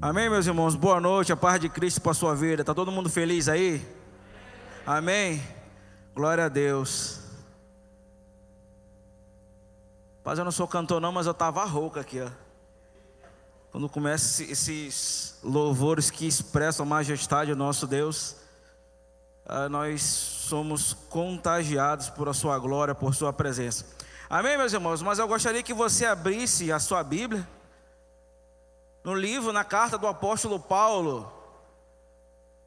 Amém, meus irmãos? Boa noite, a paz de Cristo para a sua vida. Está todo mundo feliz aí? Amém? Glória a Deus. Mas eu não sou cantor não, mas eu estava rouca aqui, ó. Quando começa esses louvores que expressam a majestade do nosso Deus, ah, nós somos contagiados por a sua glória, por sua presença. Amém, meus irmãos? Mas eu gostaria que você abrisse a sua Bíblia no livro, na carta do apóstolo Paulo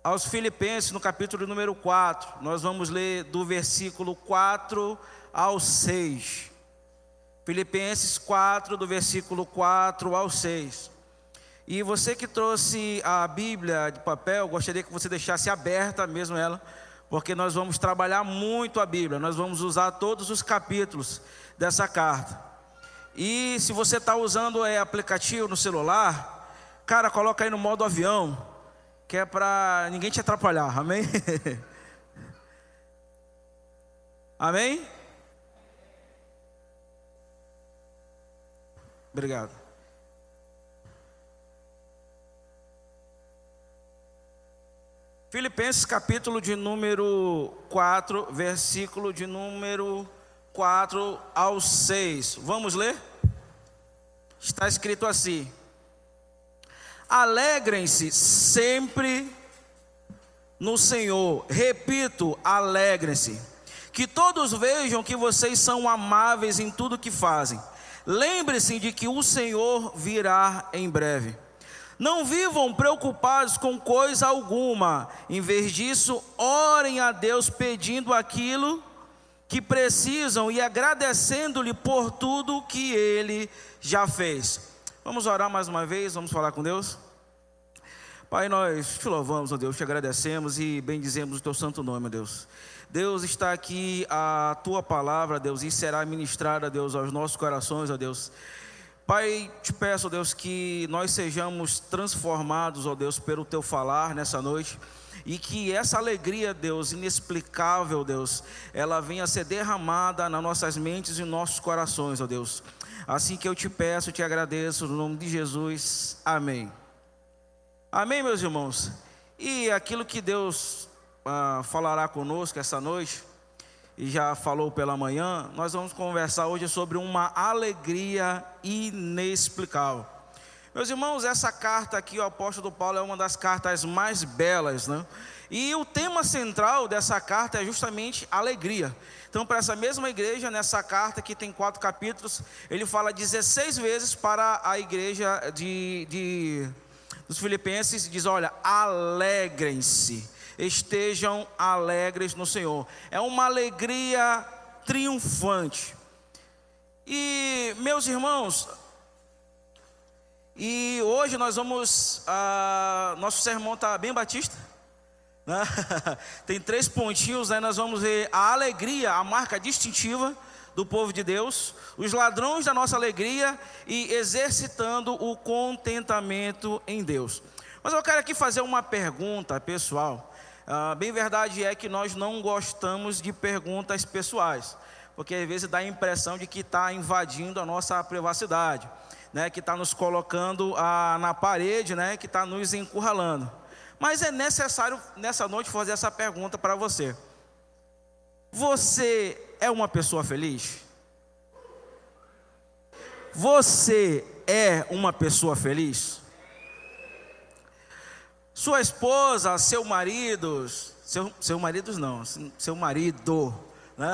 aos Filipenses, no capítulo número 4. Nós vamos ler do versículo 4 ao 6. Filipenses 4, do versículo 4 ao 6. E você que trouxe a Bíblia de papel, gostaria que você deixasse aberta mesmo ela, porque nós vamos trabalhar muito a Bíblia, nós vamos usar todos os capítulos dessa carta. E se você está usando é, aplicativo no celular, cara, coloca aí no modo avião, que é para ninguém te atrapalhar, amém? amém? Obrigado. Filipenses capítulo de número 4, versículo de número 4 ao 6. Vamos ler? Está escrito assim: Alegrem-se sempre no Senhor. Repito, alegrem-se. Que todos vejam que vocês são amáveis em tudo que fazem. Lembre-se de que o Senhor virá em breve. Não vivam preocupados com coisa alguma. Em vez disso, orem a Deus pedindo aquilo que precisam e agradecendo-lhe por tudo que ele já fez. Vamos orar mais uma vez, vamos falar com Deus? Pai, nós te louvamos, ó Deus, te agradecemos e bendizemos o teu santo nome, ó Deus. Deus está aqui a tua palavra, Deus, e será ministrada, Deus, aos nossos corações, ó Deus. Pai, te peço, ó Deus, que nós sejamos transformados, ó Deus, pelo teu falar nessa noite e que essa alegria, Deus, inexplicável, Deus, ela venha a ser derramada nas nossas mentes e nossos corações, ó Deus. Assim que eu te peço, te agradeço, no nome de Jesus, amém. Amém, meus irmãos? E aquilo que Deus ah, falará conosco essa noite, e já falou pela manhã, nós vamos conversar hoje sobre uma alegria inexplicável. Meus irmãos, essa carta aqui, o apóstolo Paulo, é uma das cartas mais belas, né? E o tema central dessa carta é justamente alegria. Então, para essa mesma igreja, nessa carta que tem quatro capítulos, ele fala 16 vezes para a igreja de, de dos Filipenses diz: Olha, alegrem-se, estejam alegres no Senhor. É uma alegria triunfante. E, meus irmãos, e hoje nós vamos. Ah, nosso sermão está bem batista. Né? Tem três pontinhos, né? nós vamos ver a alegria, a marca distintiva do povo de Deus, os ladrões da nossa alegria e exercitando o contentamento em Deus. Mas eu quero aqui fazer uma pergunta pessoal. Ah, bem verdade é que nós não gostamos de perguntas pessoais, porque às vezes dá a impressão de que está invadindo a nossa privacidade né, que está nos colocando a, na parede, né, que está nos encurralando. Mas é necessário nessa noite fazer essa pergunta para você: Você é uma pessoa feliz? Você é uma pessoa feliz? Sua esposa, seu marido, seu, seu marido não, seu marido, né?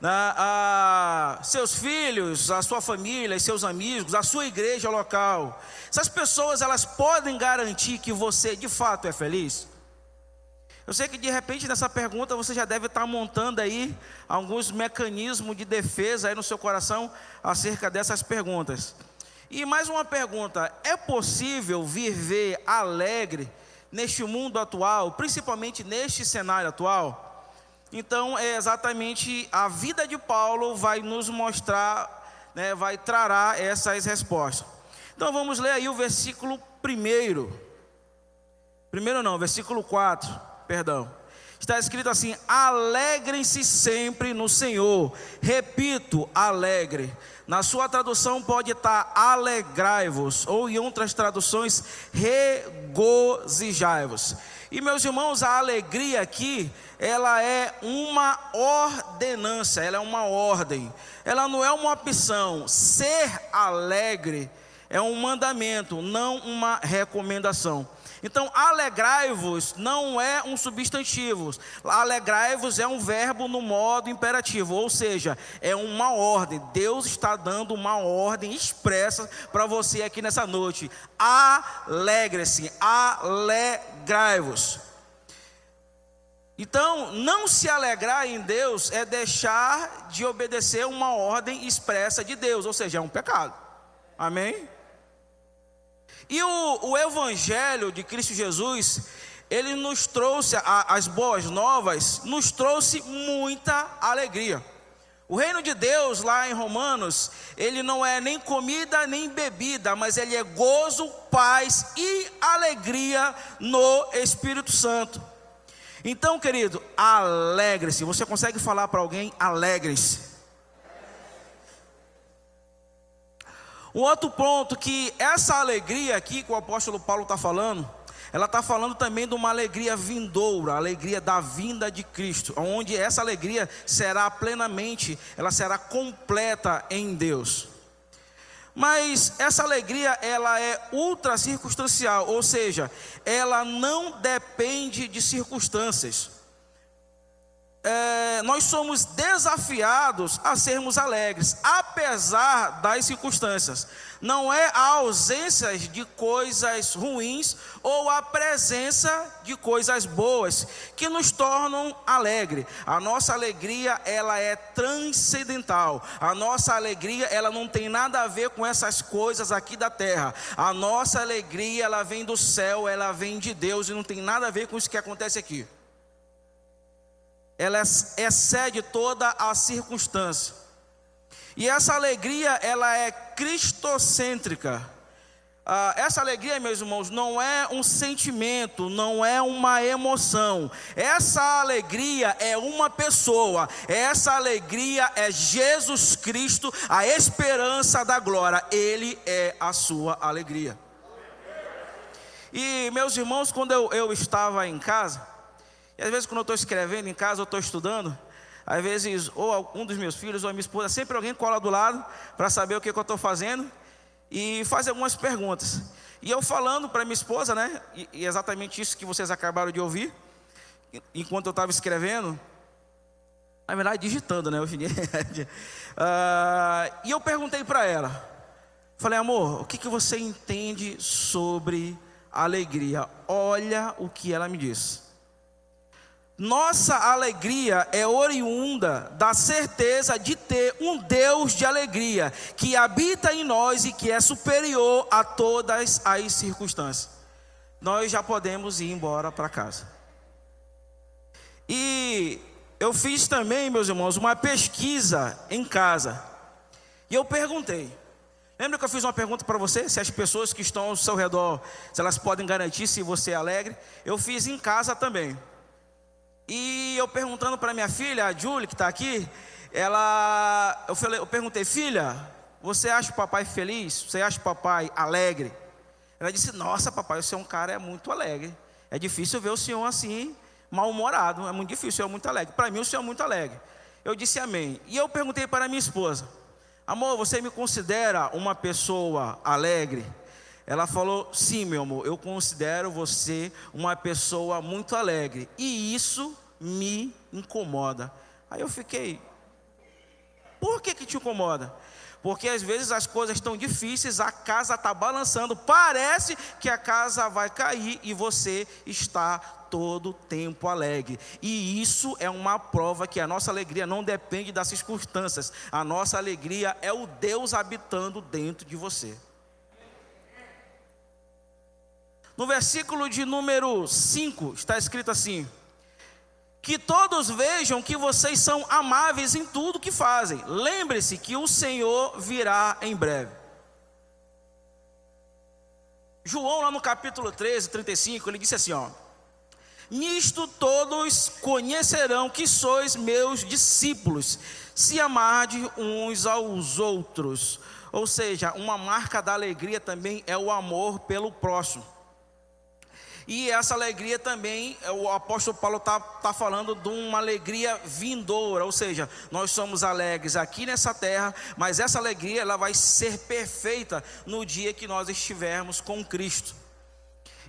a, seus filhos, a sua família, seus amigos, a sua igreja local. Essas pessoas elas podem garantir que você de fato é feliz? Eu sei que de repente nessa pergunta você já deve estar montando aí alguns mecanismos de defesa aí no seu coração acerca dessas perguntas. E mais uma pergunta: é possível viver alegre neste mundo atual, principalmente neste cenário atual? Então, é exatamente a vida de Paulo vai nos mostrar, né, vai trará essas respostas. Então, vamos ler aí o versículo primeiro. Primeiro não, versículo 4, perdão. Está escrito assim: Alegrem-se sempre no Senhor. Repito, alegre. Na sua tradução pode estar alegrai-vos, ou em outras traduções, regozijai-vos. E meus irmãos, a alegria aqui, ela é uma ordenança, ela é uma ordem. Ela não é uma opção. Ser alegre é um mandamento, não uma recomendação. Então, alegrai-vos não é um substantivo. Alegrai-vos é um verbo no modo imperativo, ou seja, é uma ordem. Deus está dando uma ordem expressa para você aqui nessa noite. Alegre-se, alegrai-vos. Então, não se alegrar em Deus é deixar de obedecer uma ordem expressa de Deus, ou seja, é um pecado. Amém? E o, o Evangelho de Cristo Jesus, ele nos trouxe, a, as boas novas, nos trouxe muita alegria. O reino de Deus, lá em Romanos, ele não é nem comida nem bebida, mas ele é gozo, paz e alegria no Espírito Santo. Então, querido, alegre-se. Você consegue falar para alguém? Alegre-se. Um outro ponto que essa alegria aqui que o apóstolo Paulo está falando, ela está falando também de uma alegria vindoura, a alegria da vinda de Cristo, onde essa alegria será plenamente, ela será completa em Deus. Mas essa alegria ela é ultra circunstancial, ou seja, ela não depende de circunstâncias é, nós somos desafiados a sermos alegres, apesar das circunstâncias. Não é a ausência de coisas ruins ou a presença de coisas boas que nos tornam alegre. A nossa alegria ela é transcendental. A nossa alegria ela não tem nada a ver com essas coisas aqui da terra. A nossa alegria ela vem do céu, ela vem de Deus e não tem nada a ver com isso que acontece aqui ela excede toda a circunstância. E essa alegria, ela é cristocêntrica. Ah, essa alegria, meus irmãos, não é um sentimento, não é uma emoção. Essa alegria é uma pessoa. Essa alegria é Jesus Cristo, a esperança da glória. Ele é a sua alegria. E, meus irmãos, quando eu, eu estava em casa, e às vezes, quando eu estou escrevendo em casa, eu estou estudando, às vezes, ou um dos meus filhos, ou a minha esposa, sempre alguém cola do lado para saber o que, que eu estou fazendo e faz algumas perguntas. E eu falando para minha esposa, né, e, e exatamente isso que vocês acabaram de ouvir, enquanto eu estava escrevendo, na verdade, digitando, né, hoje uh, e eu perguntei para ela, falei, amor, o que, que você entende sobre alegria? Olha o que ela me disse. Nossa alegria é oriunda da certeza de ter um Deus de alegria que habita em nós e que é superior a todas as circunstâncias. Nós já podemos ir embora para casa. E eu fiz também, meus irmãos, uma pesquisa em casa. E eu perguntei. Lembra que eu fiz uma pergunta para você? Se as pessoas que estão ao seu redor, se elas podem garantir se você é alegre? Eu fiz em casa também. E eu perguntando para minha filha, a Julie, que está aqui, ela, eu, falei, eu perguntei, filha, você acha o papai feliz? Você acha o papai alegre? Ela disse, nossa, papai, você é um cara é muito alegre. É difícil ver o senhor assim, mal-humorado. É muito difícil, o senhor é muito alegre. Para mim, o senhor é muito alegre. Eu disse amém. E eu perguntei para minha esposa, amor, você me considera uma pessoa alegre? Ela falou: Sim, meu amor, eu considero você uma pessoa muito alegre. E isso me incomoda. Aí eu fiquei: Por que, que te incomoda? Porque às vezes as coisas estão difíceis, a casa está balançando, parece que a casa vai cair e você está todo tempo alegre. E isso é uma prova que a nossa alegria não depende das circunstâncias, a nossa alegria é o Deus habitando dentro de você. No versículo de número 5 está escrito assim: Que todos vejam que vocês são amáveis em tudo que fazem. Lembre-se que o Senhor virá em breve. João, lá no capítulo 13, 35, ele disse assim: ó. Nisto todos conhecerão que sois meus discípulos, se amarde uns aos outros. Ou seja, uma marca da alegria também é o amor pelo próximo. E essa alegria também, é, o apóstolo Paulo está tá falando de uma alegria vindoura, ou seja, nós somos alegres aqui nessa terra, mas essa alegria ela vai ser perfeita no dia que nós estivermos com Cristo.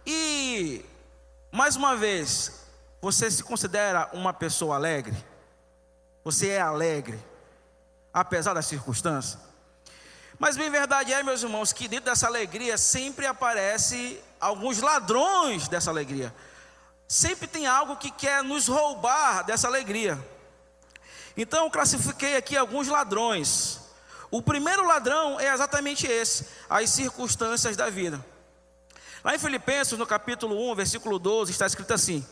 E, mais uma vez, você se considera uma pessoa alegre? Você é alegre, apesar das circunstâncias? Mas bem verdade é, meus irmãos, que dentro dessa alegria sempre aparece alguns ladrões dessa alegria. Sempre tem algo que quer nos roubar dessa alegria. Então eu classifiquei aqui alguns ladrões. O primeiro ladrão é exatamente esse, as circunstâncias da vida. Lá em Filipenses, no capítulo 1, versículo 12, está escrito assim: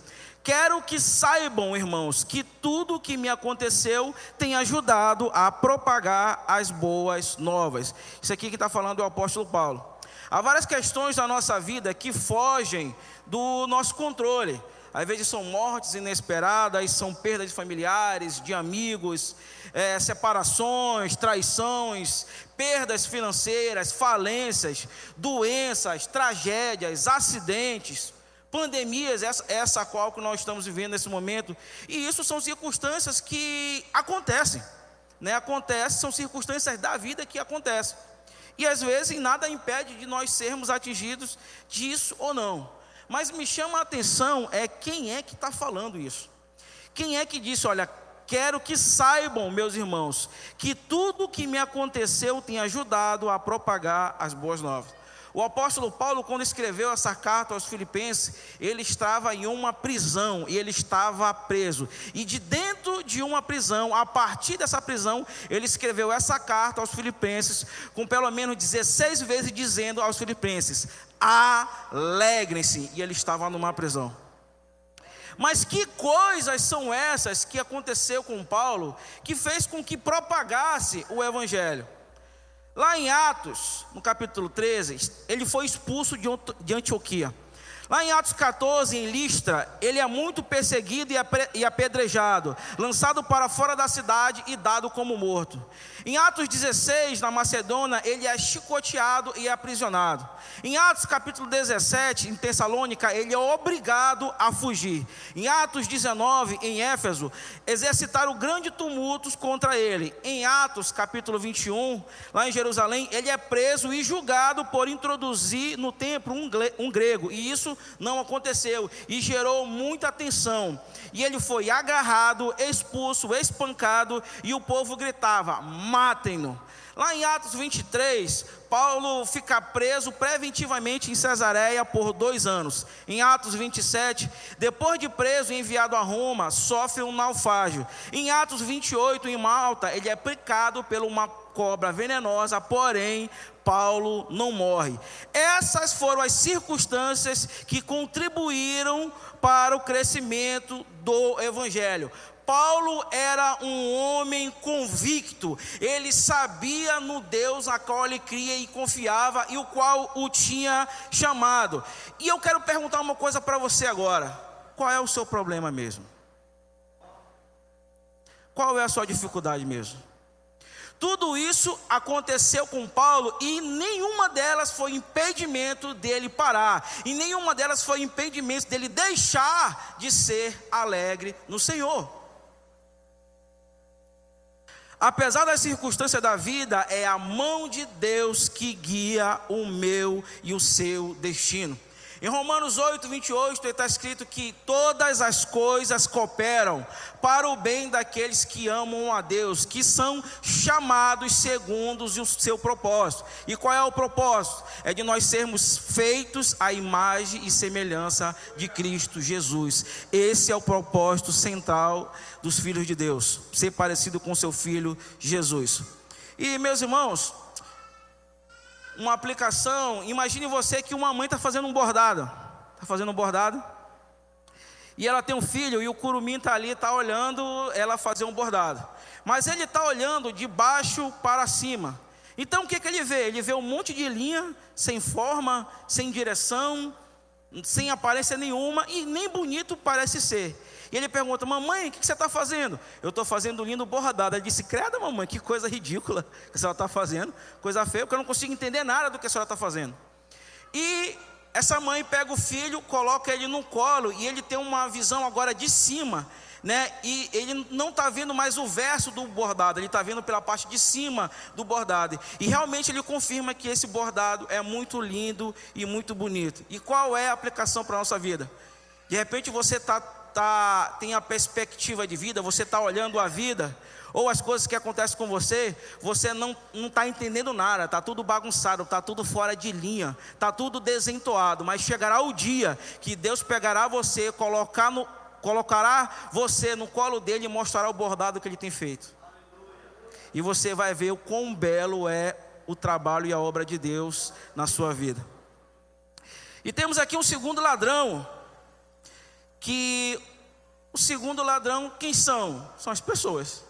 Quero que saibam, irmãos, que tudo o que me aconteceu tem ajudado a propagar as boas novas. Isso aqui que está falando é o apóstolo Paulo. Há várias questões da nossa vida que fogem do nosso controle. Às vezes são mortes inesperadas, são perdas de familiares, de amigos, é, separações, traições, perdas financeiras, falências, doenças, tragédias, acidentes, pandemias, essa, essa qual que nós estamos vivendo nesse momento. E isso são circunstâncias que acontecem. Né? Acontece, são circunstâncias da vida que acontecem. E às vezes nada impede de nós sermos atingidos disso ou não. Mas me chama a atenção é quem é que está falando isso. Quem é que disse, olha, quero que saibam, meus irmãos, que tudo que me aconteceu tem ajudado a propagar as boas novas. O apóstolo Paulo, quando escreveu essa carta aos Filipenses, ele estava em uma prisão e ele estava preso. E de dentro de uma prisão, a partir dessa prisão, ele escreveu essa carta aos Filipenses, com pelo menos 16 vezes dizendo aos Filipenses: alegrem-se. E ele estava numa prisão. Mas que coisas são essas que aconteceu com Paulo que fez com que propagasse o evangelho? Lá em Atos, no capítulo 13, ele foi expulso de Antioquia. Lá em Atos 14, em Listra, ele é muito perseguido e apedrejado, lançado para fora da cidade e dado como morto. Em Atos 16, na Macedônia, ele é chicoteado e aprisionado. Em Atos capítulo 17, em Tessalônica, ele é obrigado a fugir. Em Atos 19, em Éfeso, exercitaram grande tumultos contra ele. Em Atos capítulo 21, lá em Jerusalém, ele é preso e julgado por introduzir no templo um grego. E isso não aconteceu e gerou muita tensão. E ele foi agarrado, expulso, espancado, e o povo gritava: matem-no. Lá em Atos 23, Paulo fica preso preventivamente em Cesareia por dois anos. Em Atos 27, depois de preso e enviado a Roma, sofre um naufrágio. Em Atos 28, em Malta, ele é picado por uma cobra venenosa, porém Paulo não morre. Essas foram as circunstâncias que contribuíram para o crescimento do evangelho. Paulo era um homem convicto, ele sabia no Deus a qual ele cria e confiava e o qual o tinha chamado. E eu quero perguntar uma coisa para você agora: qual é o seu problema mesmo? Qual é a sua dificuldade mesmo? Tudo isso aconteceu com Paulo e nenhuma delas foi impedimento dele parar, e nenhuma delas foi impedimento dele deixar de ser alegre no Senhor. Apesar das circunstâncias da vida, é a mão de Deus que guia o meu e o seu destino. Em Romanos 8, 28, está escrito que todas as coisas cooperam para o bem daqueles que amam a Deus, que são chamados segundo o seu propósito. E qual é o propósito? É de nós sermos feitos à imagem e semelhança de Cristo Jesus. Esse é o propósito central dos filhos de Deus, ser parecido com seu filho Jesus. E meus irmãos, uma aplicação. Imagine você que uma mãe está fazendo um bordado. Está fazendo um bordado. E ela tem um filho e o curumim está ali, está olhando ela fazer um bordado. Mas ele está olhando de baixo para cima. Então o que, que ele vê? Ele vê um monte de linha, sem forma, sem direção, sem aparência nenhuma e nem bonito parece ser. E ele pergunta: Mamãe, o que você está fazendo? Eu estou fazendo lindo bordado. Ele disse: Credo, mamãe, que coisa ridícula que a senhora está fazendo. Coisa feia, porque eu não consigo entender nada do que a senhora está fazendo. E essa mãe pega o filho, coloca ele no colo e ele tem uma visão agora de cima, né? E ele não está vendo mais o verso do bordado, ele está vendo pela parte de cima do bordado. E realmente ele confirma que esse bordado é muito lindo e muito bonito. E qual é a aplicação para a nossa vida? De repente você tá, tá, tem a perspectiva de vida, você está olhando a vida ou as coisas que acontecem com você, você não está entendendo nada, está tudo bagunçado, está tudo fora de linha, está tudo desentoado, mas chegará o dia que Deus pegará você, colocar no, colocará você no colo dele e mostrará o bordado que ele tem feito. E você vai ver o quão belo é o trabalho e a obra de Deus na sua vida. E temos aqui um segundo ladrão, que o segundo ladrão, quem são? São as pessoas.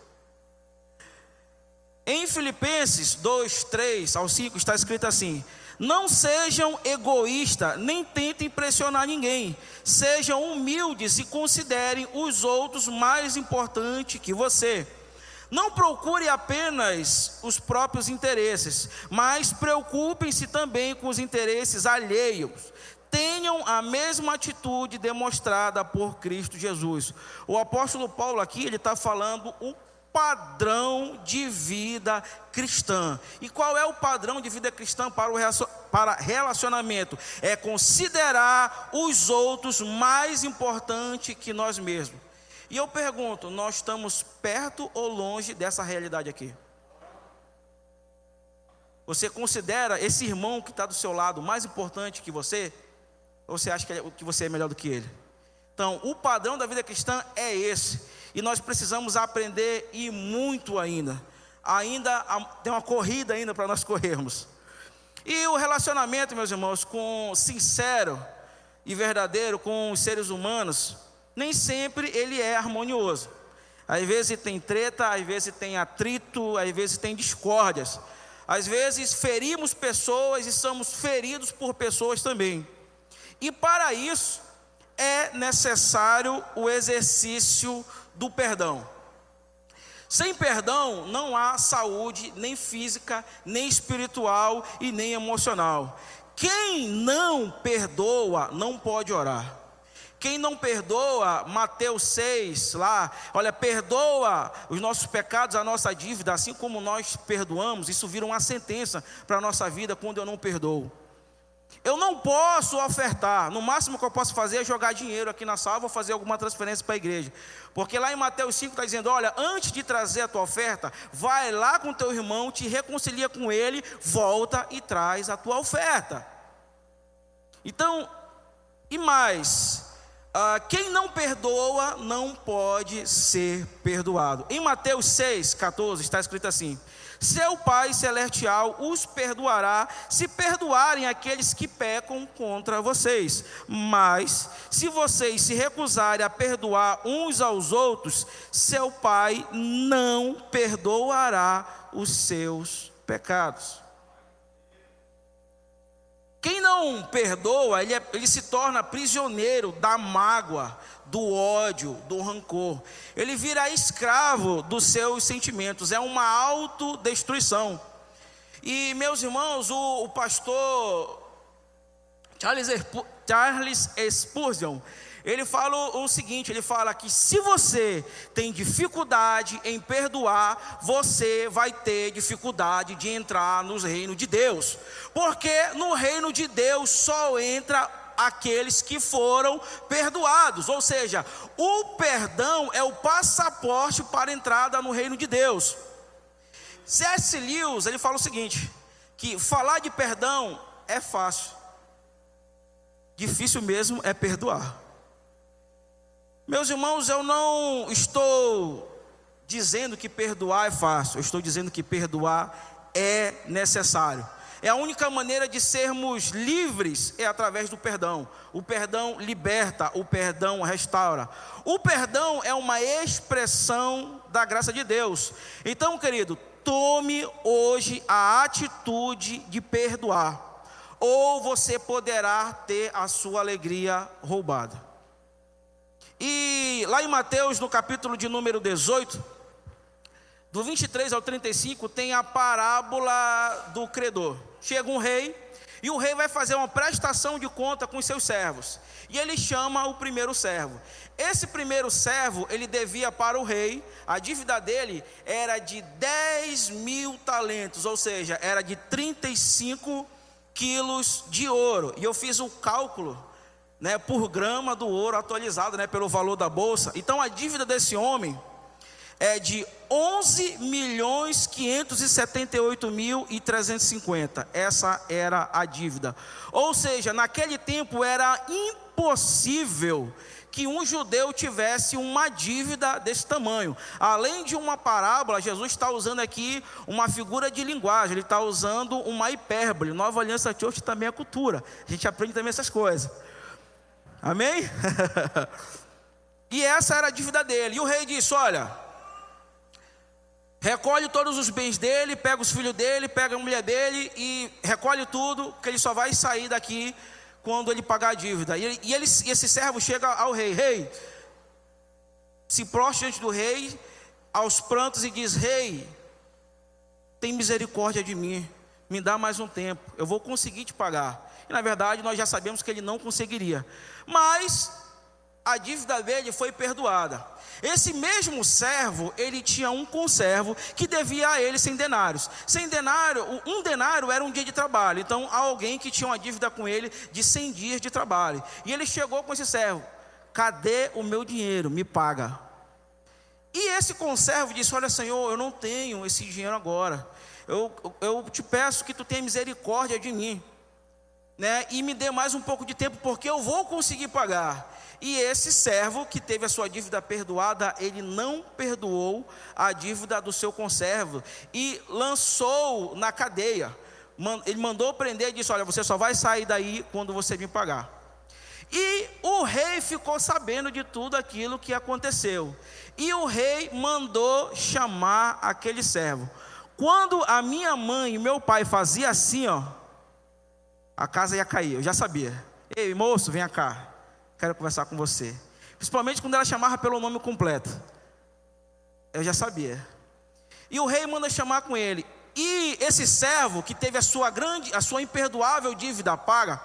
Em Filipenses 2, 3 ao 5 está escrito assim: Não sejam egoístas, nem tentem impressionar ninguém. Sejam humildes e considerem os outros mais importantes que você. Não procure apenas os próprios interesses, mas preocupem-se também com os interesses alheios. Tenham a mesma atitude demonstrada por Cristo Jesus. O apóstolo Paulo aqui ele está falando o padrão de vida cristã. E qual é o padrão de vida cristã para o para relacionamento? É considerar os outros mais importante que nós mesmos. E eu pergunto, nós estamos perto ou longe dessa realidade aqui? Você considera esse irmão que está do seu lado mais importante que você? Ou você acha que você é melhor do que ele? Então, o padrão da vida cristã é esse. E nós precisamos aprender e muito ainda. Ainda tem uma corrida ainda para nós corrermos. E o relacionamento, meus irmãos, com sincero e verdadeiro com os seres humanos, nem sempre ele é harmonioso. Às vezes tem treta, às vezes tem atrito, às vezes tem discórdias. Às vezes ferimos pessoas e somos feridos por pessoas também. E para isso é necessário o exercício do perdão. Sem perdão não há saúde, nem física, nem espiritual e nem emocional. Quem não perdoa não pode orar. Quem não perdoa, Mateus 6, lá, olha, perdoa os nossos pecados, a nossa dívida, assim como nós perdoamos, isso vira uma sentença para a nossa vida quando eu não perdoo. Eu não posso ofertar, no máximo que eu posso fazer é jogar dinheiro aqui na sala, vou fazer alguma transferência para a igreja. Porque lá em Mateus 5 está dizendo: olha, antes de trazer a tua oferta, vai lá com teu irmão, te reconcilia com ele, volta e traz a tua oferta. Então, e mais, Uh, quem não perdoa não pode ser perdoado. Em Mateus 6, 14 está escrito assim: seu Pai Celestial os perdoará se perdoarem aqueles que pecam contra vocês. Mas, se vocês se recusarem a perdoar uns aos outros, seu Pai não perdoará os seus pecados. Quem não perdoa, ele, é, ele se torna prisioneiro da mágoa, do ódio, do rancor. Ele vira escravo dos seus sentimentos, é uma autodestruição. E, meus irmãos, o, o pastor Charles, Charles Spurgeon, ele fala o seguinte: ele fala que se você tem dificuldade em perdoar, você vai ter dificuldade de entrar no reino de Deus, porque no reino de Deus só entra aqueles que foram perdoados. Ou seja, o perdão é o passaporte para a entrada no reino de Deus. C.S. Lewis, ele fala o seguinte, que falar de perdão é fácil. Difícil mesmo é perdoar. Meus irmãos, eu não estou dizendo que perdoar é fácil, eu estou dizendo que perdoar é necessário. É a única maneira de sermos livres é através do perdão. O perdão liberta, o perdão restaura. O perdão é uma expressão da graça de Deus. Então, querido, tome hoje a atitude de perdoar, ou você poderá ter a sua alegria roubada. E lá em Mateus, no capítulo de número 18, do 23 ao 35, tem a parábola do credor. Chega um rei e o rei vai fazer uma prestação de conta com os seus servos. E ele chama o primeiro servo. Esse primeiro servo, ele devia para o rei, a dívida dele era de 10 mil talentos, ou seja, era de 35 quilos de ouro. E eu fiz o cálculo né, por grama do ouro atualizado, né, pelo valor da bolsa. Então a dívida desse homem é de 11 milhões 578 mil e 350. Essa era a dívida. Ou seja, naquele tempo era impossível que um judeu tivesse uma dívida desse tamanho. Além de uma parábola, Jesus está usando aqui uma figura de linguagem, ele está usando uma hipérbole. Nova Aliança Church também é cultura, a gente aprende também essas coisas. Amém? e essa era a dívida dele. E o rei disse: Olha, recolhe todos os bens dele, pega os filhos dele, pega a mulher dele e recolhe tudo, que ele só vai sair daqui quando ele pagar a dívida. E, ele, e, ele, e esse servo chega ao rei: Rei, se prostra diante do rei, aos prantos, e diz: Rei, tem misericórdia de mim, me dá mais um tempo, eu vou conseguir te pagar. E na verdade nós já sabemos que ele não conseguiria. Mas a dívida dele foi perdoada. Esse mesmo servo, ele tinha um conservo que devia a ele 100 denários. 100 denário, um denário era um dia de trabalho. Então, há alguém que tinha uma dívida com ele de 100 dias de trabalho. E ele chegou com esse servo: "Cadê o meu dinheiro? Me paga". E esse conservo disse: "Olha, Senhor, eu não tenho esse dinheiro agora. Eu, eu te peço que tu tenha misericórdia de mim." Né, e me dê mais um pouco de tempo, porque eu vou conseguir pagar. E esse servo que teve a sua dívida perdoada, ele não perdoou a dívida do seu conservo e lançou na cadeia. Ele mandou prender e disse: Olha, você só vai sair daí quando você me pagar. E o rei ficou sabendo de tudo aquilo que aconteceu. E o rei mandou chamar aquele servo. Quando a minha mãe e meu pai faziam assim, ó, a casa ia cair, eu já sabia. Ei, moço, venha cá, quero conversar com você. Principalmente quando ela chamava pelo nome completo. Eu já sabia. E o rei manda chamar com ele. E esse servo que teve a sua grande, a sua imperdoável dívida paga,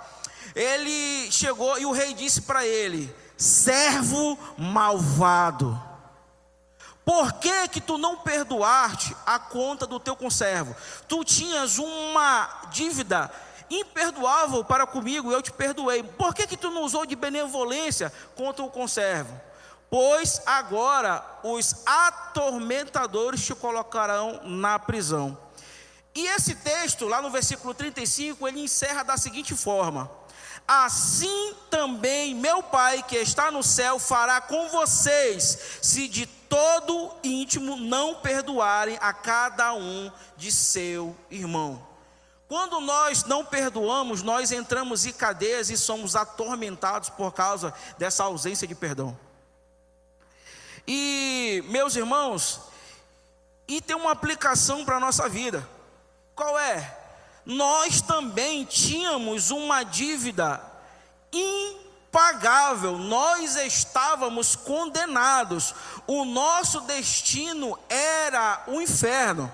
ele chegou e o rei disse para ele: servo malvado. Por que que tu não perdoaste a conta do teu conservo? Tu tinhas uma dívida imperdoável para comigo, eu te perdoei. Por que, que tu não usou de benevolência contra o conservo? Pois agora os atormentadores te colocarão na prisão. E esse texto, lá no versículo 35, ele encerra da seguinte forma: Assim também meu Pai que está no céu fará com vocês, se de todo íntimo não perdoarem a cada um de seu irmão. Quando nós não perdoamos, nós entramos em cadeias e somos atormentados por causa dessa ausência de perdão. E, meus irmãos, e tem uma aplicação para a nossa vida. Qual é? Nós também tínhamos uma dívida impagável, nós estávamos condenados, o nosso destino era o inferno.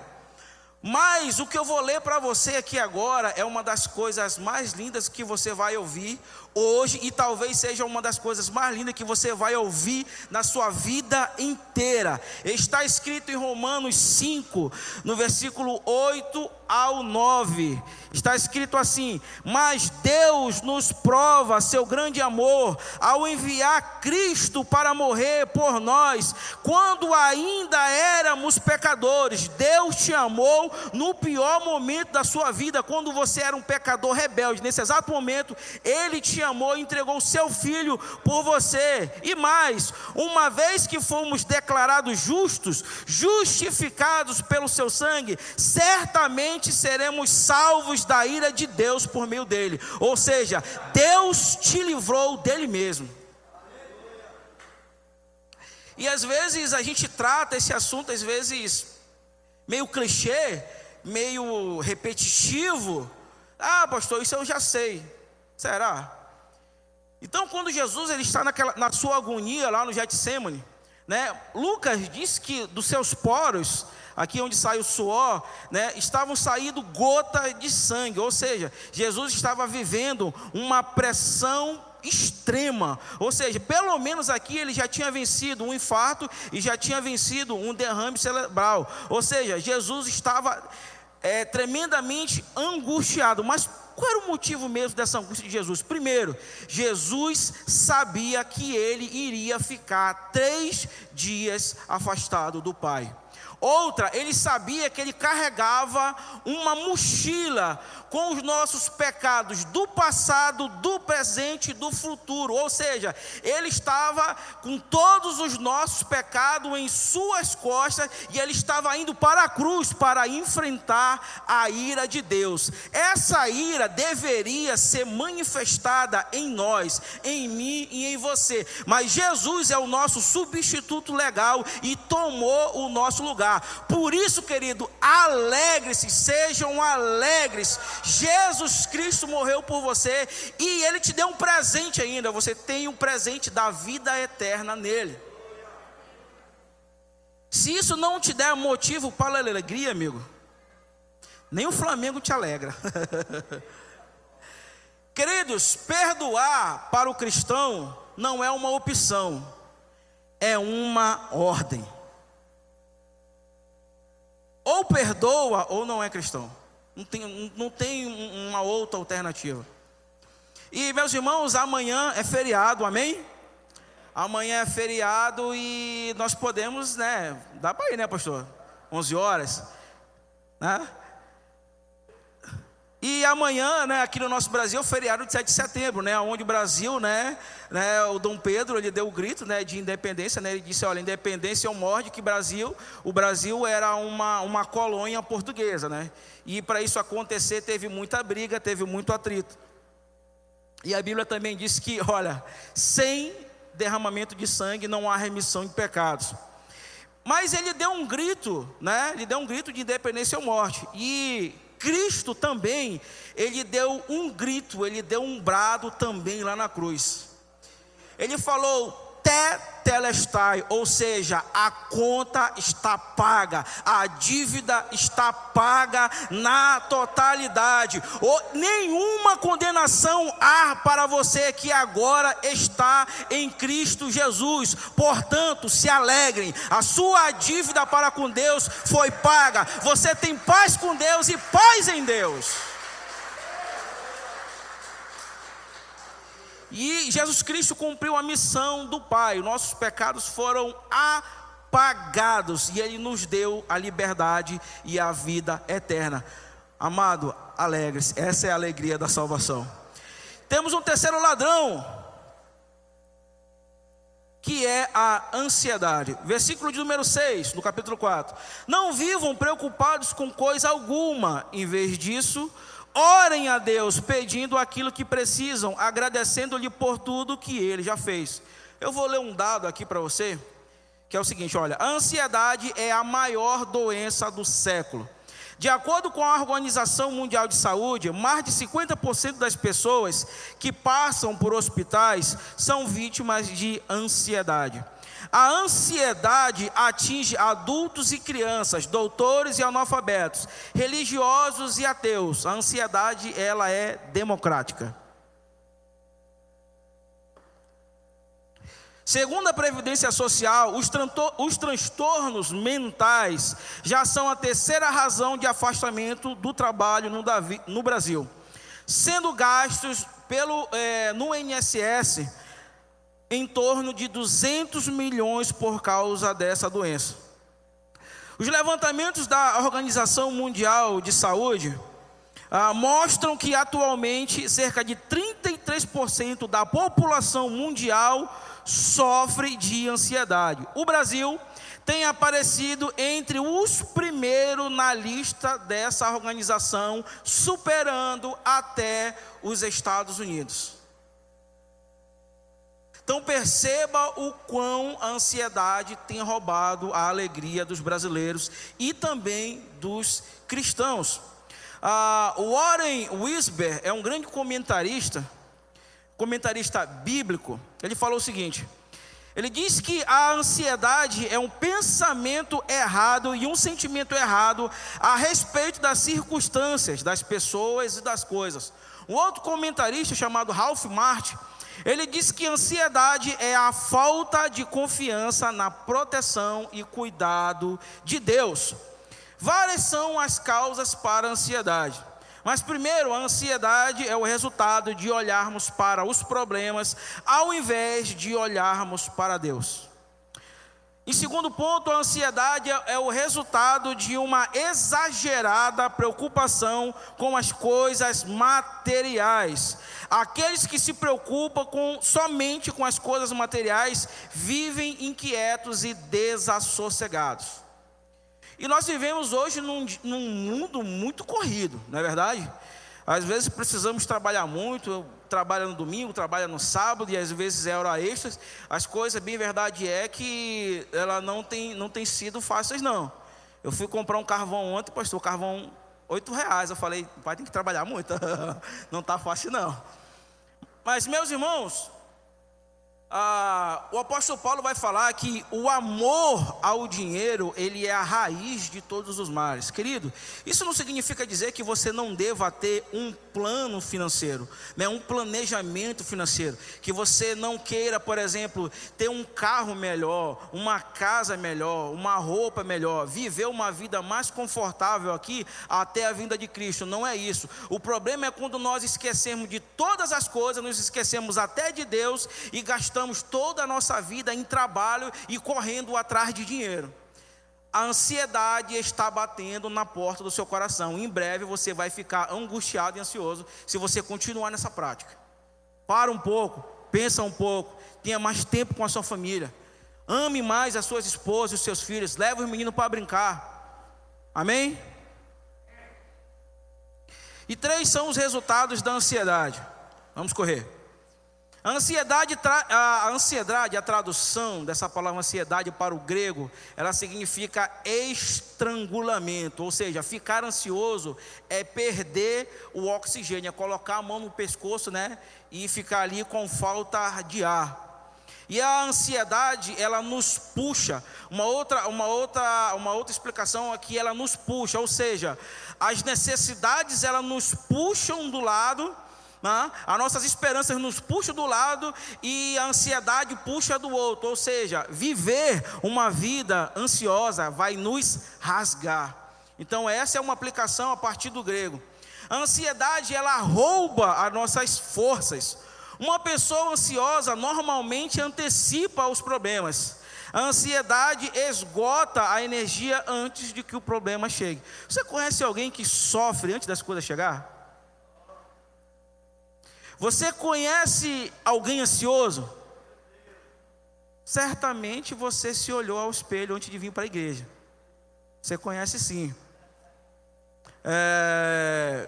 Mas o que eu vou ler para você aqui agora é uma das coisas mais lindas que você vai ouvir hoje e talvez seja uma das coisas mais lindas que você vai ouvir na sua vida inteira. Está escrito em Romanos 5, no versículo 8 ao 9. Está escrito assim: Mas Deus nos prova seu grande amor ao enviar Cristo para morrer por nós, quando ainda éramos pecadores. Deus te amou no pior momento da sua vida, quando você era um pecador rebelde. Nesse exato momento, Ele te amou e entregou seu filho por você. E mais, uma vez que fomos declarados justos, justificados pelo seu sangue, certamente seremos salvos da ira de Deus por meio dele. Ou seja, Deus te livrou dele mesmo. E às vezes a gente trata esse assunto, às vezes, meio clichê, meio repetitivo. Ah, pastor, isso eu já sei. Será? Então, quando Jesus ele está naquela, na sua agonia lá no Getsemane, né, Lucas diz que dos seus poros, aqui onde sai o suor, né, estavam saindo gotas de sangue, ou seja, Jesus estava vivendo uma pressão extrema, ou seja, pelo menos aqui ele já tinha vencido um infarto e já tinha vencido um derrame cerebral, ou seja, Jesus estava é, tremendamente angustiado, mas qual era o motivo mesmo dessa angústia de Jesus? Primeiro, Jesus sabia que ele iria ficar três dias afastado do Pai. Outra, ele sabia que ele carregava uma mochila com os nossos pecados do passado, do presente e do futuro. Ou seja, ele estava com todos os nossos pecados em suas costas e ele estava indo para a cruz para enfrentar a ira de Deus. Essa ira deveria ser manifestada em nós, em mim e em você. Mas Jesus é o nosso substituto legal e tomou o nosso lugar. Por isso, querido, alegre-se, sejam alegres Jesus Cristo morreu por você e ele te deu um presente ainda. Você tem um presente da vida eterna nele. Se isso não te der motivo para alegria, amigo, nem o Flamengo te alegra. Queridos, perdoar para o cristão não é uma opção, é uma ordem. Ou perdoa ou não é cristão. Não tem, não tem uma outra alternativa. E meus irmãos, amanhã é feriado, amém? Amanhã é feriado e nós podemos, né? Dá para ir, né, pastor? 11 horas, né? E amanhã, né, aqui no nosso Brasil, é o feriado de 7 de setembro, né, onde o Brasil, né, né, o Dom Pedro, ele deu o grito, né, de independência, né, ele disse, olha, independência ou morte, que Brasil, o Brasil era uma, uma colônia portuguesa, né, e para isso acontecer teve muita briga, teve muito atrito. E a Bíblia também diz que, olha, sem derramamento de sangue não há remissão de pecados. Mas ele deu um grito, né, ele deu um grito de independência ou morte, e Cristo também, ele deu um grito, ele deu um brado também lá na cruz. Ele falou: tetelestai, ou seja, a conta está paga, a dívida está paga na totalidade. Ou nenhuma condenação há para você que agora está em Cristo Jesus. Portanto, se alegrem. A sua dívida para com Deus foi paga. Você tem paz com Deus e paz em Deus. E Jesus Cristo cumpriu a missão do Pai. Nossos pecados foram apagados e Ele nos deu a liberdade e a vida eterna. Amado, alegre-se. Essa é a alegria da salvação. Temos um terceiro ladrão, que é a ansiedade. Versículo de número 6, no capítulo 4. Não vivam preocupados com coisa alguma, em vez disso, Orem a Deus pedindo aquilo que precisam, agradecendo-lhe por tudo que ele já fez. Eu vou ler um dado aqui para você, que é o seguinte: olha, a ansiedade é a maior doença do século. De acordo com a Organização Mundial de Saúde, mais de 50% das pessoas que passam por hospitais são vítimas de ansiedade. A ansiedade atinge adultos e crianças, doutores e analfabetos, religiosos e ateus. A ansiedade, ela é democrática. Segundo a Previdência Social, os, os, transtornos mentais já são a terceira razão de afastamento do trabalho no, Davi, no Brasil, sendo gastos pelo, é, no INSS em torno de 200 milhões por causa dessa doença. Os levantamentos da Organização Mundial de Saúde ah, mostram que atualmente cerca de 33% da população mundial sofre de ansiedade. O Brasil tem aparecido entre os primeiros na lista dessa organização, superando até os Estados Unidos. Então perceba o quão a ansiedade tem roubado a alegria dos brasileiros e também dos cristãos. Ah, Warren Wisber é um grande comentarista, comentarista bíblico, ele falou o seguinte: ele diz que a ansiedade é um pensamento errado e um sentimento errado a respeito das circunstâncias, das pessoas e das coisas. Um outro comentarista chamado Ralph Martin, ele diz que ansiedade é a falta de confiança na proteção e cuidado de Deus. Várias são as causas para a ansiedade. Mas primeiro, a ansiedade é o resultado de olharmos para os problemas ao invés de olharmos para Deus. Em segundo ponto, a ansiedade é o resultado de uma exagerada preocupação com as coisas materiais. Aqueles que se preocupam com, somente com as coisas materiais vivem inquietos e desassossegados. E nós vivemos hoje num, num mundo muito corrido, não é verdade? Às vezes precisamos trabalhar muito, trabalha no domingo, trabalha no sábado e às vezes é hora extra. As coisas, bem verdade é que ela não tem, não tem sido fáceis não. Eu fui comprar um carvão ontem, pastor, carvão oito reais. Eu falei, pai tem que trabalhar muito, não está fácil não. Mas meus irmãos, ah, o apóstolo Paulo vai falar que o amor ao dinheiro, ele é a raiz de todos os males. Querido, isso não significa dizer que você não deva ter um plano financeiro, né, um planejamento financeiro. Que você não queira, por exemplo, ter um carro melhor, uma casa melhor, uma roupa melhor, viver uma vida mais confortável aqui até a vinda de Cristo. Não é isso. O problema é quando nós esquecemos de todas as coisas, nos esquecemos até de Deus e gastamos gastamos toda a nossa vida em trabalho e correndo atrás de dinheiro. A ansiedade está batendo na porta do seu coração. Em breve você vai ficar angustiado e ansioso se você continuar nessa prática. Para um pouco, pensa um pouco, tenha mais tempo com a sua família. Ame mais as suas esposas os seus filhos. Leve os meninos para brincar. Amém? E três são os resultados da ansiedade. Vamos correr. A ansiedade, a ansiedade, a tradução dessa palavra ansiedade para o grego, ela significa estrangulamento, ou seja, ficar ansioso é perder o oxigênio, é colocar a mão no pescoço, né, e ficar ali com falta de ar. E a ansiedade, ela nos puxa. Uma outra, uma outra, uma outra explicação aqui, ela nos puxa, ou seja, as necessidades elas nos puxam do lado né? As nossas esperanças nos puxam do lado e a ansiedade puxa do outro. Ou seja, viver uma vida ansiosa vai nos rasgar. Então, essa é uma aplicação a partir do grego. A ansiedade, ela rouba as nossas forças. Uma pessoa ansiosa normalmente antecipa os problemas. A ansiedade esgota a energia antes de que o problema chegue. Você conhece alguém que sofre antes das coisas chegar? Você conhece alguém ansioso? Certamente você se olhou ao espelho antes de vir para a igreja. Você conhece sim. É...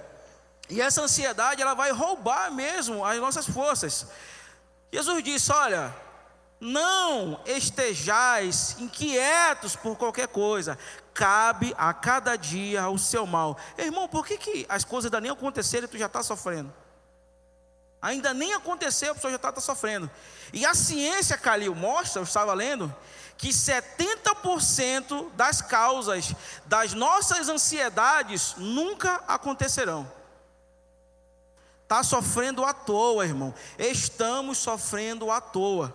E essa ansiedade ela vai roubar mesmo as nossas forças. Jesus disse: Olha, não estejais inquietos por qualquer coisa, cabe a cada dia o seu mal. Irmão, por que, que as coisas ainda nem aconteceram e tu já está sofrendo? Ainda nem aconteceu, a pessoa já está tá sofrendo. E a ciência, Calil, mostra, eu estava lendo, que 70% das causas das nossas ansiedades nunca acontecerão. Está sofrendo à toa, irmão. Estamos sofrendo à toa.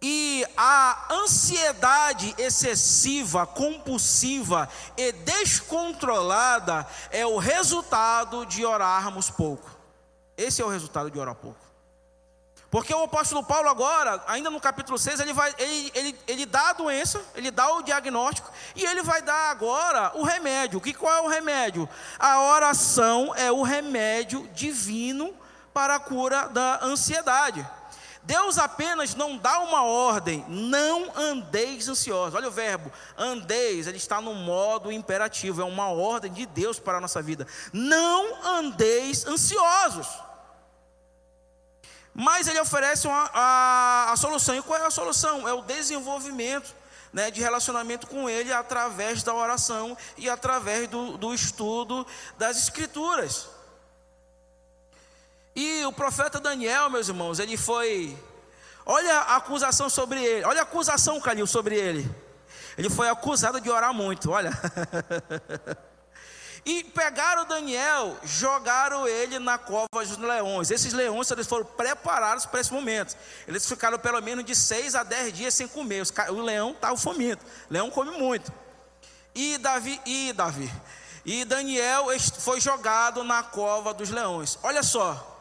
E a ansiedade excessiva, compulsiva e descontrolada é o resultado de orarmos pouco. Esse é o resultado de orar pouco. Porque o apóstolo Paulo agora, ainda no capítulo 6, ele, vai, ele, ele, ele dá a doença, ele dá o diagnóstico, e ele vai dar agora o remédio. Que qual é o remédio? A oração é o remédio divino para a cura da ansiedade. Deus apenas não dá uma ordem, não andeis ansiosos. Olha o verbo, andeis, ele está no modo imperativo, é uma ordem de Deus para a nossa vida. Não andeis ansiosos. Mas ele oferece uma, a, a solução. E qual é a solução? É o desenvolvimento né, de relacionamento com ele através da oração e através do, do estudo das Escrituras. E o profeta Daniel, meus irmãos, ele foi. Olha a acusação sobre ele. Olha a acusação, Calil, sobre ele. Ele foi acusado de orar muito, olha. e pegaram Daniel, jogaram ele na cova dos leões. Esses leões eles foram preparados para esse momento. Eles ficaram pelo menos de seis a dez dias sem comer. O leão estava faminto. O leão come muito. E Davi, e Davi, e Daniel foi jogado na cova dos leões. Olha só.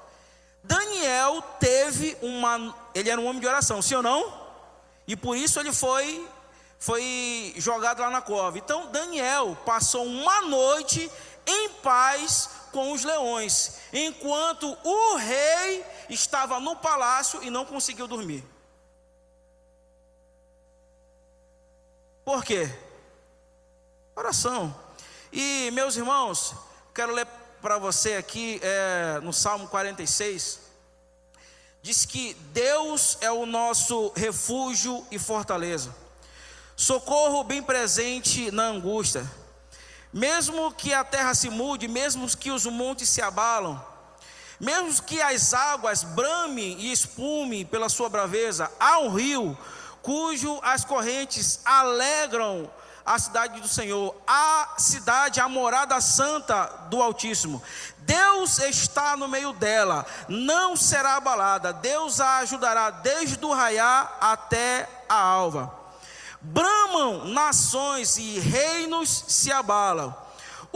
Daniel teve uma, ele era um homem de oração, sim ou não? E por isso ele foi foi jogado lá na cova. Então Daniel passou uma noite em paz com os leões, enquanto o rei estava no palácio e não conseguiu dormir. Por quê? Oração. E meus irmãos, quero ler para você aqui é, no Salmo 46. Diz que Deus é o nosso refúgio e fortaleza socorro bem presente na angústia. Mesmo que a terra se mude, mesmo que os montes se abalam, mesmo que as águas bramem e espumem pela sua braveza, há um rio cujo as correntes alegram a cidade do Senhor, a cidade, a morada santa do Altíssimo. Deus está no meio dela, não será abalada. Deus a ajudará desde o raiar até a alva bramam nações e reinos se abalam.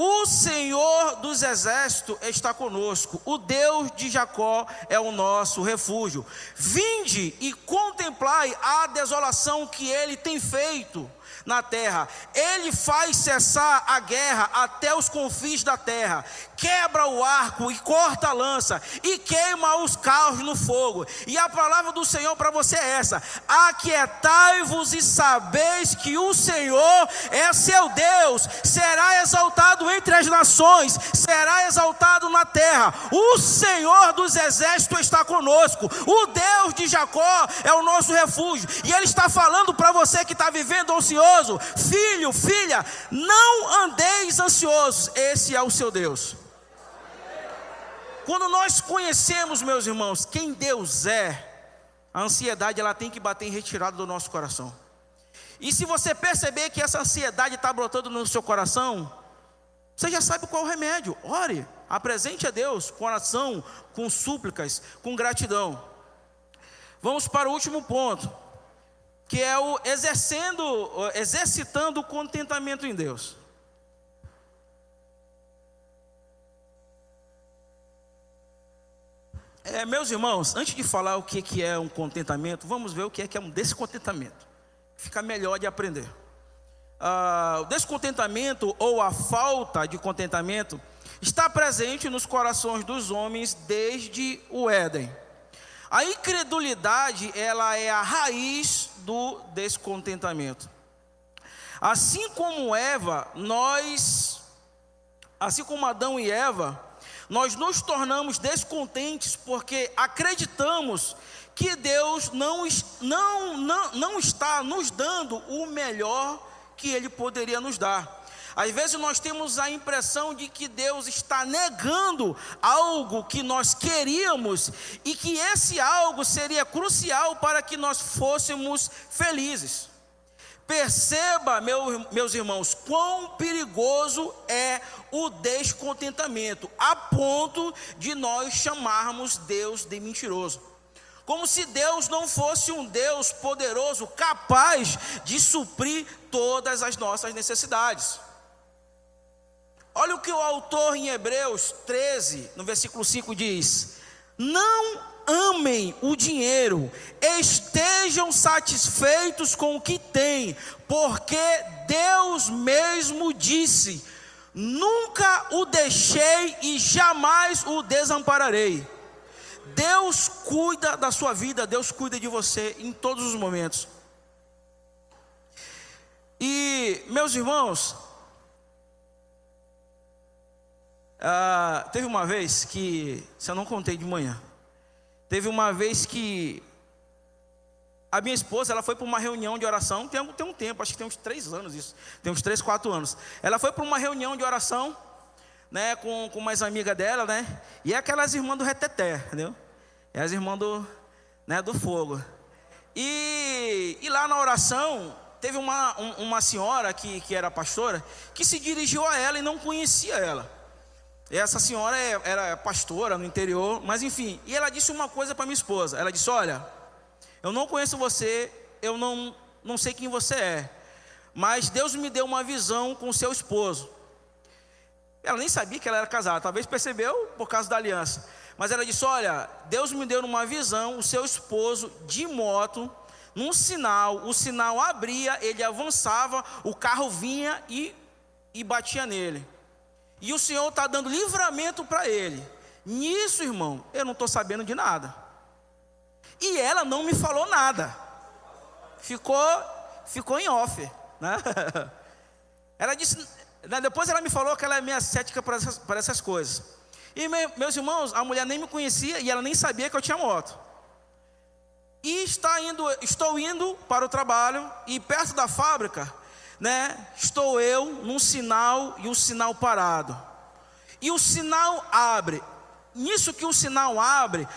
O Senhor dos exércitos está conosco, o Deus de Jacó é o nosso refúgio. Vinde e contemplai a desolação que ele tem feito na terra. Ele faz cessar a guerra até os confins da terra. Quebra o arco e corta a lança e queima os carros no fogo. E a palavra do Senhor para você é essa: Aquietai-vos e sabeis que o Senhor é seu Deus. Será exaltado entre as nações, será exaltado na terra. O Senhor dos exércitos está conosco. O Deus de Jacó é o nosso refúgio. E ele está falando para você que está vivendo ansioso filho, filha, não andeis ansiosos, esse é o seu Deus. Quando nós conhecemos, meus irmãos, quem Deus é, a ansiedade ela tem que bater em retirada do nosso coração. E se você perceber que essa ansiedade está brotando no seu coração, você já sabe qual é o remédio. Ore, apresente a Deus com oração, com súplicas, com gratidão. Vamos para o último ponto que é o exercendo, exercitando o contentamento em Deus. É, meus irmãos, antes de falar o que, é um contentamento, vamos ver o que é, que é um descontentamento. Fica melhor de aprender. Ah, o descontentamento ou a falta de contentamento está presente nos corações dos homens desde o Éden. A incredulidade, ela é a raiz do descontentamento. Assim como Eva, nós, assim como Adão e Eva, nós nos tornamos descontentes porque acreditamos que Deus não, não, não, não está nos dando o melhor que Ele poderia nos dar. Às vezes nós temos a impressão de que Deus está negando algo que nós queríamos e que esse algo seria crucial para que nós fôssemos felizes. Perceba, meu, meus irmãos, quão perigoso é o descontentamento, a ponto de nós chamarmos Deus de mentiroso. Como se Deus não fosse um Deus poderoso, capaz de suprir todas as nossas necessidades. Olha o que o autor em Hebreus 13, no versículo 5 diz: Não amem o dinheiro, estejam satisfeitos com o que têm, porque Deus mesmo disse: Nunca o deixei e jamais o desampararei. Deus cuida da sua vida, Deus cuida de você em todos os momentos. E, meus irmãos, Ah, teve uma vez que, se eu não contei de manhã, teve uma vez que a minha esposa, ela foi para uma reunião de oração, tem, tem um tempo, acho que tem uns três anos isso, tem uns três, quatro anos. Ela foi para uma reunião de oração né, com, com umas amigas dela, né? E é aquelas irmãs do reteté, entendeu? É as irmãs do, né, do fogo. E, e lá na oração, teve uma, uma senhora que, que era pastora, que se dirigiu a ela e não conhecia ela. E essa senhora é, era pastora no interior, mas enfim, e ela disse uma coisa para minha esposa. Ela disse: Olha, eu não conheço você, eu não, não sei quem você é, mas Deus me deu uma visão com seu esposo. Ela nem sabia que ela era casada, talvez percebeu por causa da aliança. Mas ela disse: Olha, Deus me deu numa visão o seu esposo de moto, num sinal, o sinal abria, ele avançava, o carro vinha e, e batia nele. E o Senhor está dando livramento para ele. Nisso, irmão, eu não estou sabendo de nada. E ela não me falou nada. Ficou, ficou em off. Né? Ela disse, né, depois ela me falou que ela é meio cética para essas, para essas coisas. E meus irmãos, a mulher nem me conhecia e ela nem sabia que eu tinha moto. E está indo, estou indo para o trabalho e perto da fábrica, né, estou eu num sinal e um sinal parado. E o sinal abre. Nisso que o sinal abre,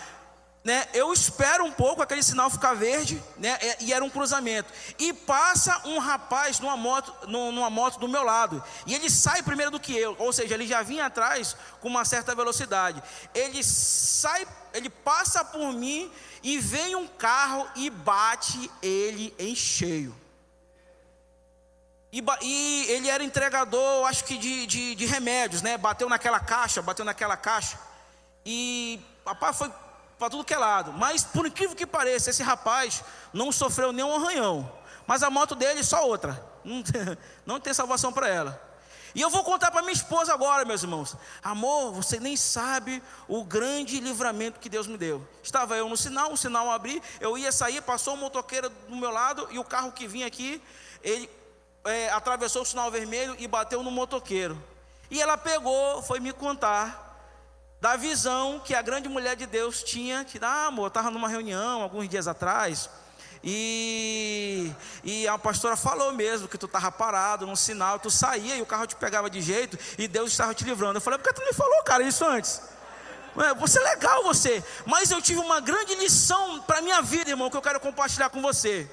né, eu espero um pouco aquele sinal ficar verde, né, e era um cruzamento. E passa um rapaz numa moto, numa moto do meu lado. E ele sai primeiro do que eu, ou seja, ele já vinha atrás com uma certa velocidade. Ele sai, ele passa por mim e vem um carro e bate ele em cheio. E, e ele era entregador, acho que de, de, de remédios, né? Bateu naquela caixa, bateu naquela caixa. E papai foi para tudo que é lado. Mas, por incrível que pareça, esse rapaz não sofreu nenhum arranhão. Mas a moto dele, só outra. Não tem, não tem salvação para ela. E eu vou contar para minha esposa agora, meus irmãos. Amor, você nem sabe o grande livramento que Deus me deu. Estava eu no sinal, o sinal abri, eu ia sair, passou um motoqueiro do meu lado e o carro que vinha aqui, ele é, atravessou o sinal vermelho e bateu no motoqueiro. E ela pegou, foi me contar da visão que a grande mulher de Deus tinha, que, ah, amor, estava numa reunião alguns dias atrás, e, e a pastora falou mesmo que tu estava parado num sinal, tu saía e o carro te pegava de jeito, e Deus estava te livrando. Eu falei, por que tu me falou, cara, isso antes? Você é legal você, mas eu tive uma grande lição para a minha vida, irmão, que eu quero compartilhar com você.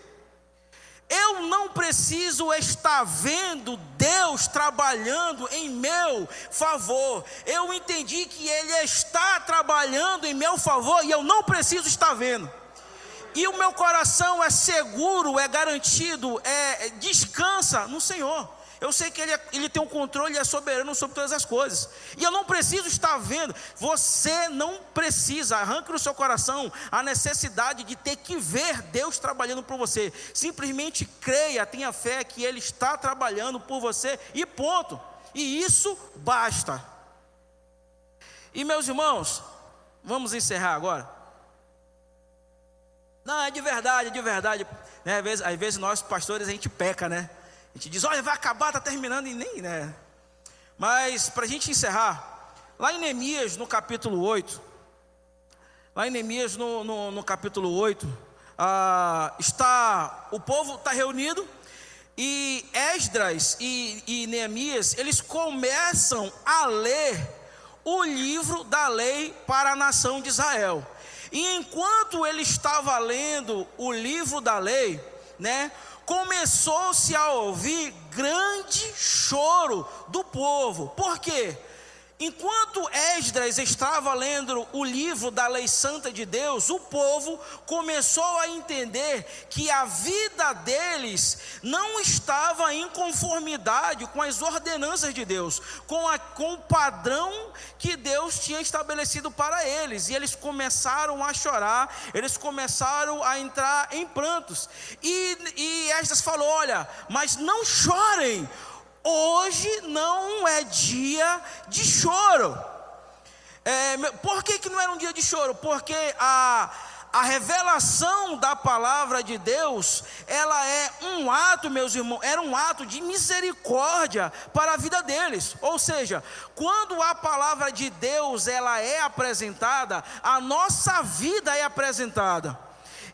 Eu não preciso estar vendo Deus trabalhando em meu favor. Eu entendi que Ele está trabalhando em meu favor e eu não preciso estar vendo. E o meu coração é seguro, é garantido, é, é descansa no Senhor. Eu sei que ele, é, ele tem um controle e é soberano sobre todas as coisas. E eu não preciso estar vendo. Você não precisa, arranque no seu coração a necessidade de ter que ver Deus trabalhando por você. Simplesmente creia, tenha fé que Ele está trabalhando por você e ponto. E isso basta. E meus irmãos, vamos encerrar agora. Não, é de verdade, é de verdade. Né, às, vezes, às vezes nós pastores a gente peca, né? A gente diz, olha, vai acabar, está terminando e nem, né? Mas para a gente encerrar, lá em Neemias, no capítulo 8, lá em Neemias, no, no, no capítulo 8, ah, está, o povo está reunido, e Esdras e, e Neemias, eles começam a ler o livro da lei para a nação de Israel. E enquanto ele estava lendo o livro da lei, né, começou-se a ouvir grande choro do povo. Por quê? Enquanto Esdras estava lendo o livro da lei santa de Deus, o povo começou a entender que a vida deles não estava em conformidade com as ordenanças de Deus, com, a, com o padrão que Deus tinha estabelecido para eles. E eles começaram a chorar, eles começaram a entrar em prantos. E, e Esdras falou: Olha, mas não chorem Hoje não é dia de choro. É, por que, que não era um dia de choro? Porque a, a revelação da palavra de Deus, ela é um ato, meus irmãos, era um ato de misericórdia para a vida deles. Ou seja, quando a palavra de Deus ela é apresentada, a nossa vida é apresentada.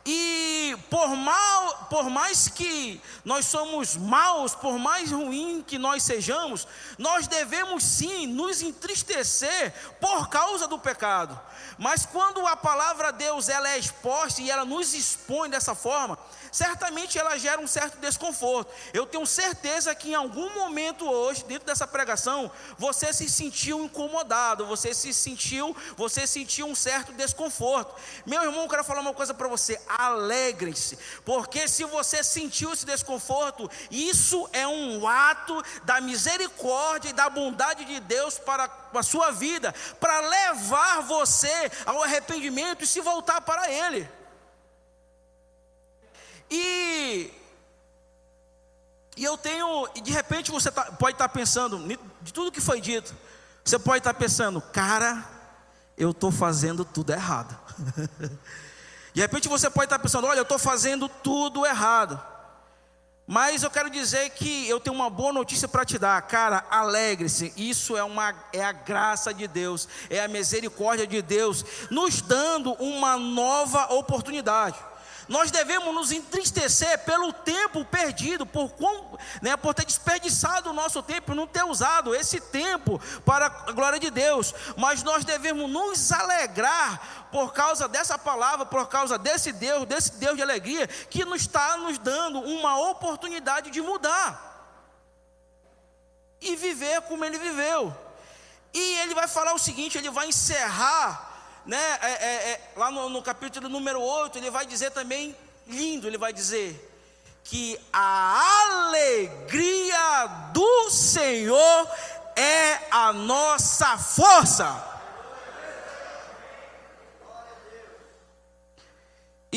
E por, mal, por mais que nós somos maus, por mais ruim que nós sejamos, nós devemos sim nos entristecer por causa do pecado. Mas quando a palavra de Deus ela é exposta e ela nos expõe dessa forma, certamente ela gera um certo desconforto. Eu tenho certeza que em algum momento hoje, dentro dessa pregação, você se sentiu incomodado, você se sentiu, você sentiu um certo desconforto. Meu irmão, eu quero falar uma coisa para você: alegre-se, porque se você sentiu esse desconforto, isso é um ato da misericórdia e da bondade de Deus para a sua vida, para levar você ao arrependimento e se voltar para Ele. E, e eu tenho, e de repente você tá, pode estar tá pensando, de tudo que foi dito, você pode estar tá pensando, cara, eu estou fazendo tudo errado. de repente você pode estar tá pensando, olha, eu estou fazendo tudo errado. Mas eu quero dizer que eu tenho uma boa notícia para te dar, cara, alegre-se. Isso é uma é a graça de Deus, é a misericórdia de Deus nos dando uma nova oportunidade. Nós devemos nos entristecer pelo tempo perdido, por, né, por ter desperdiçado o nosso tempo, não ter usado esse tempo para a glória de Deus. Mas nós devemos nos alegrar por causa dessa palavra, por causa desse Deus, desse Deus de alegria, que nos está nos dando uma oportunidade de mudar e viver como ele viveu. E ele vai falar o seguinte: ele vai encerrar né, é, é, é, lá no, no capítulo número 8, ele vai dizer também, lindo, ele vai dizer que a alegria do Senhor é a nossa força.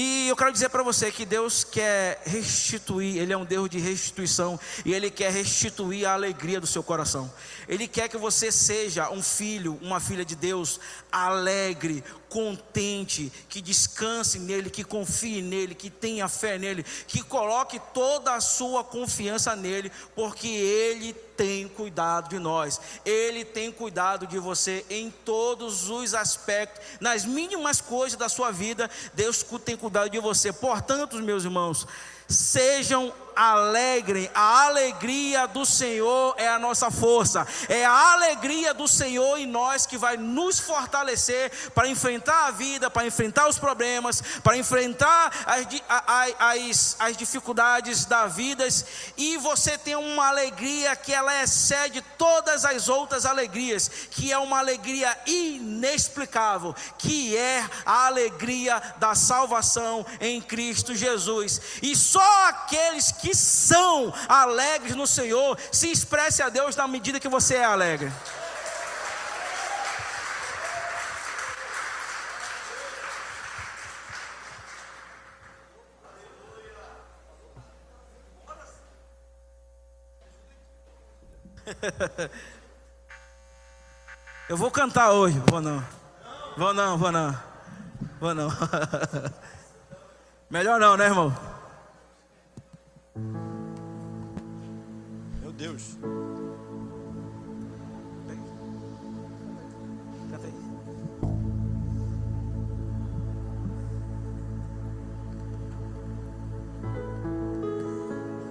E eu quero dizer para você que Deus quer restituir, Ele é um Deus de restituição, e Ele quer restituir a alegria do seu coração. Ele quer que você seja um filho, uma filha de Deus, alegre, contente, que descanse nele, que confie nele, que tenha fé nele, que coloque toda a sua confiança nele, porque Ele tem cuidado de nós, Ele tem cuidado de você em todos os aspectos, nas mínimas coisas da sua vida, Deus tem cuidado de você. Portanto, meus irmãos, sejam alegrem, a alegria do Senhor é a nossa força, é a alegria do Senhor em nós que vai nos fortalecer para enfrentar a vida, para enfrentar os problemas, para enfrentar as, as, as dificuldades da vida, e você tem uma alegria que ela excede todas as outras alegrias, que é uma alegria inexplicável, que é a alegria da salvação em Cristo Jesus, e só aqueles que que são alegres no Senhor, se expresse a Deus na medida que você é alegre. Eu vou cantar hoje, vou não. Vou não, vou não. Vou não. Melhor não, né, irmão? Meu Deus.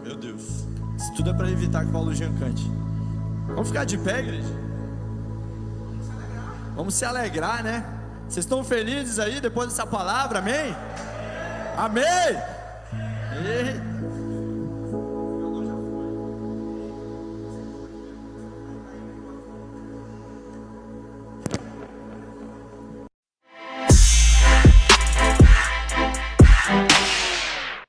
Meu Deus. Isso tudo é para evitar que o Paulo Jean cante. Vamos ficar de pé, igreja? Vamos se alegrar, né? Vocês estão felizes aí depois dessa palavra, amém? Amém! Eita!